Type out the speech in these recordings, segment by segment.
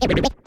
Every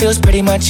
feels pretty much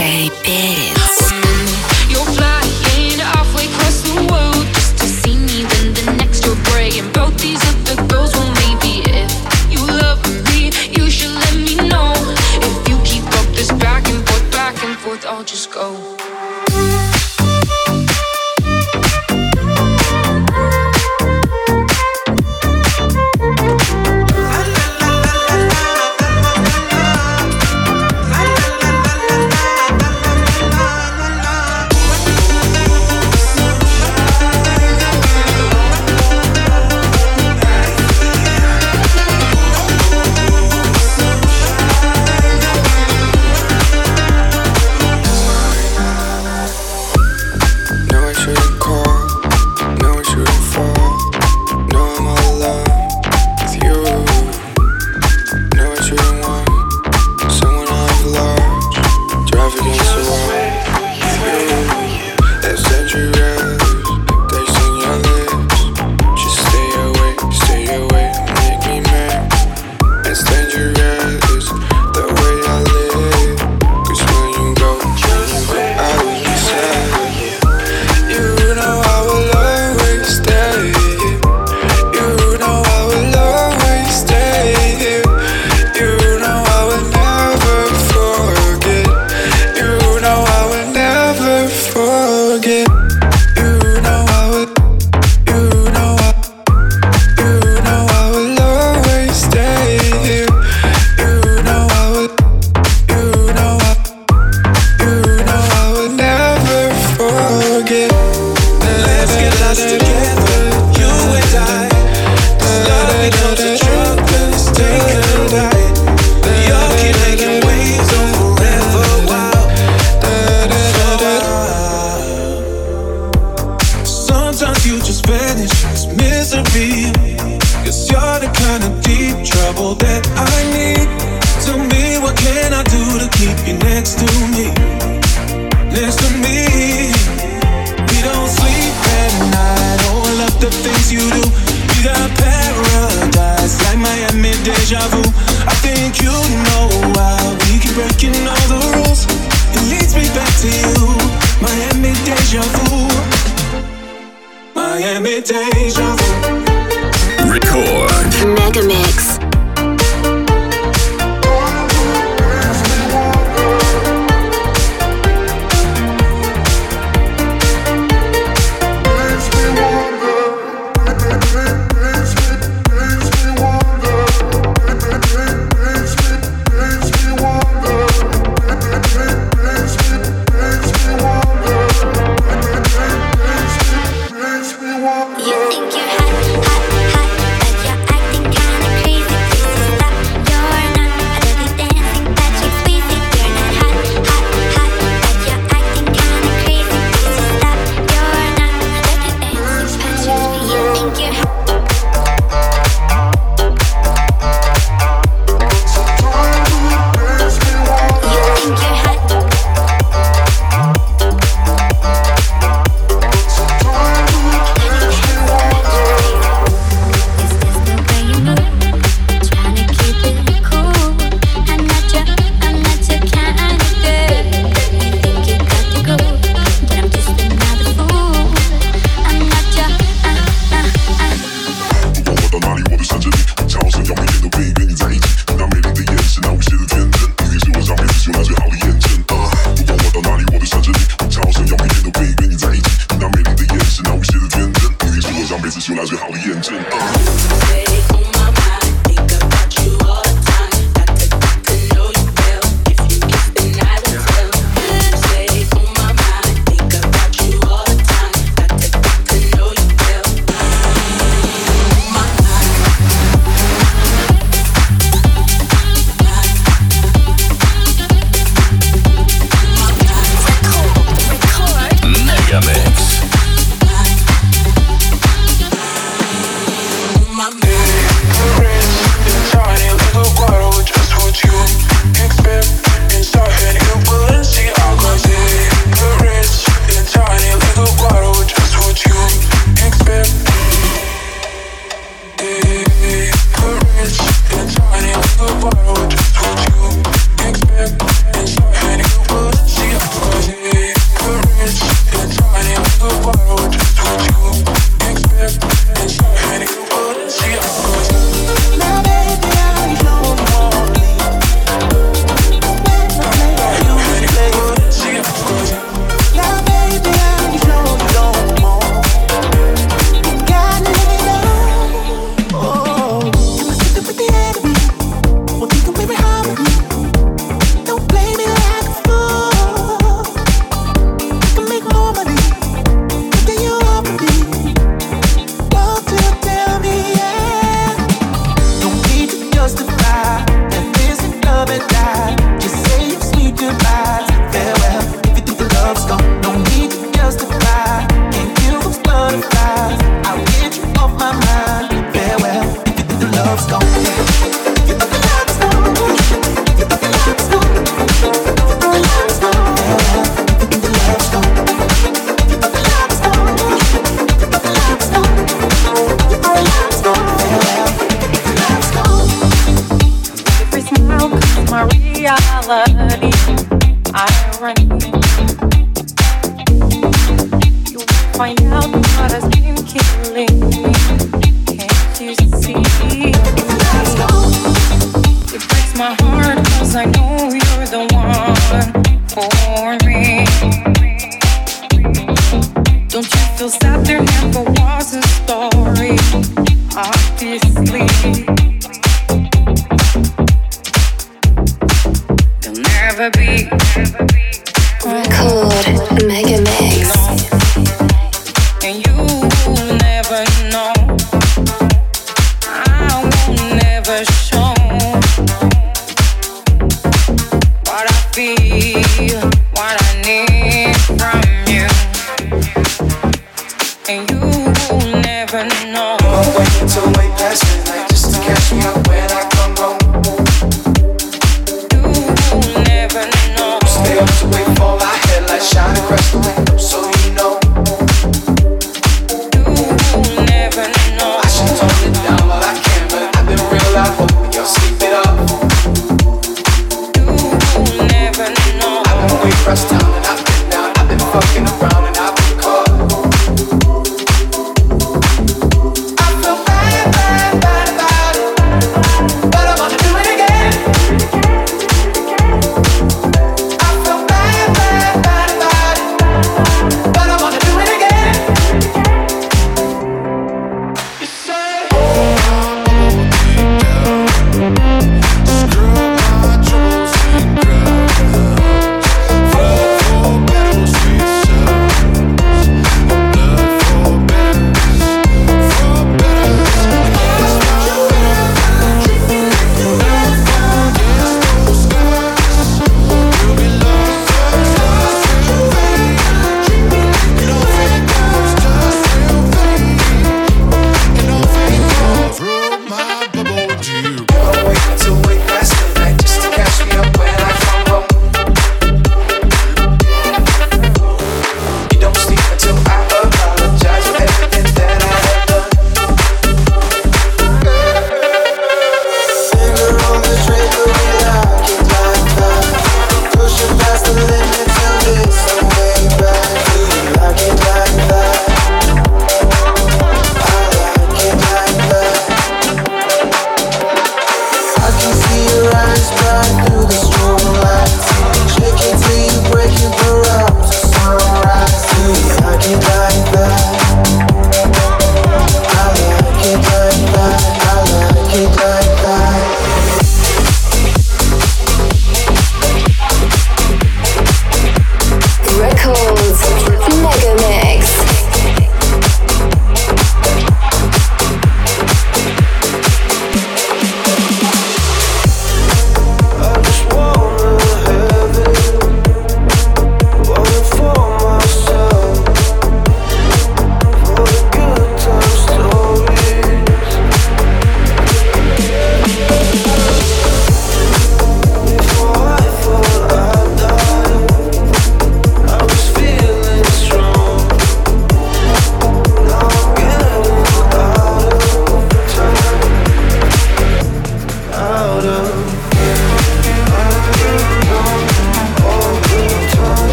Shape. to you. Miami deja vu. Miami deja vu. Record. Mega Mix. 把最好的验证啊